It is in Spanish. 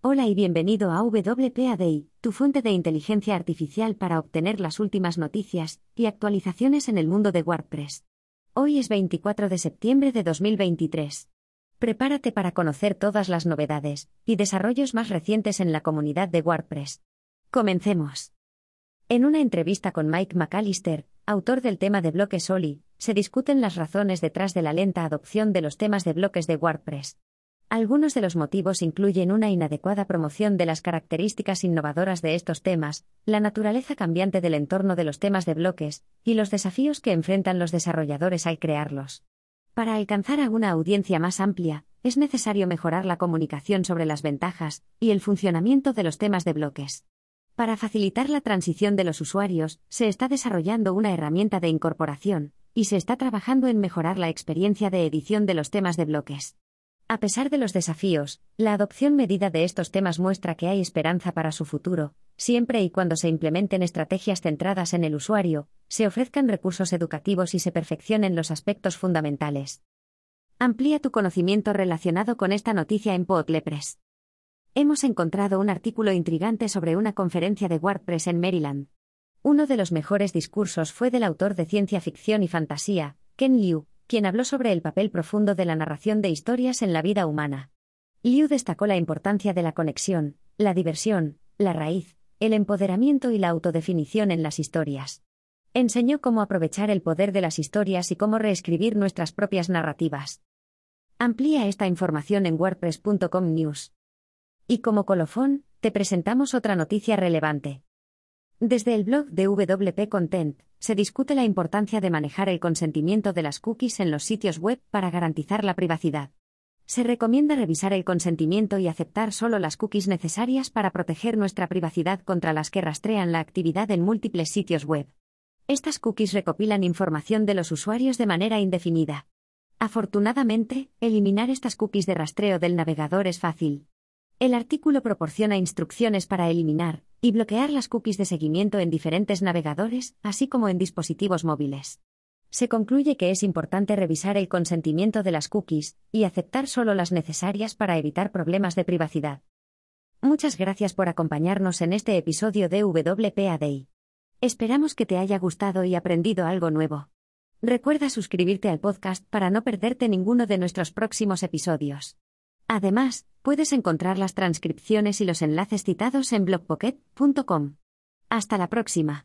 Hola y bienvenido a WPAD, tu fuente de inteligencia artificial para obtener las últimas noticias y actualizaciones en el mundo de WordPress. Hoy es 24 de septiembre de 2023. Prepárate para conocer todas las novedades y desarrollos más recientes en la comunidad de WordPress. Comencemos. En una entrevista con Mike McAllister, autor del tema de bloques Oli, se discuten las razones detrás de la lenta adopción de los temas de bloques de WordPress. Algunos de los motivos incluyen una inadecuada promoción de las características innovadoras de estos temas, la naturaleza cambiante del entorno de los temas de bloques, y los desafíos que enfrentan los desarrolladores al crearlos. Para alcanzar a una audiencia más amplia, es necesario mejorar la comunicación sobre las ventajas y el funcionamiento de los temas de bloques. Para facilitar la transición de los usuarios, se está desarrollando una herramienta de incorporación, y se está trabajando en mejorar la experiencia de edición de los temas de bloques. A pesar de los desafíos, la adopción medida de estos temas muestra que hay esperanza para su futuro, siempre y cuando se implementen estrategias centradas en el usuario, se ofrezcan recursos educativos y se perfeccionen los aspectos fundamentales. Amplía tu conocimiento relacionado con esta noticia en Podlepres. Hemos encontrado un artículo intrigante sobre una conferencia de WordPress en Maryland. Uno de los mejores discursos fue del autor de ciencia ficción y fantasía, Ken Liu, quien habló sobre el papel profundo de la narración de historias en la vida humana. Liu destacó la importancia de la conexión, la diversión, la raíz, el empoderamiento y la autodefinición en las historias. Enseñó cómo aprovechar el poder de las historias y cómo reescribir nuestras propias narrativas. Amplía esta información en wordpress.com news. Y como colofón, te presentamos otra noticia relevante. Desde el blog de WP Content, se discute la importancia de manejar el consentimiento de las cookies en los sitios web para garantizar la privacidad. Se recomienda revisar el consentimiento y aceptar solo las cookies necesarias para proteger nuestra privacidad contra las que rastrean la actividad en múltiples sitios web. Estas cookies recopilan información de los usuarios de manera indefinida. Afortunadamente, eliminar estas cookies de rastreo del navegador es fácil. El artículo proporciona instrucciones para eliminar, y bloquear las cookies de seguimiento en diferentes navegadores, así como en dispositivos móviles. Se concluye que es importante revisar el consentimiento de las cookies y aceptar solo las necesarias para evitar problemas de privacidad. Muchas gracias por acompañarnos en este episodio de WPAD. Esperamos que te haya gustado y aprendido algo nuevo. Recuerda suscribirte al podcast para no perderte ninguno de nuestros próximos episodios. Además, puedes encontrar las transcripciones y los enlaces citados en blogpocket.com. Hasta la próxima.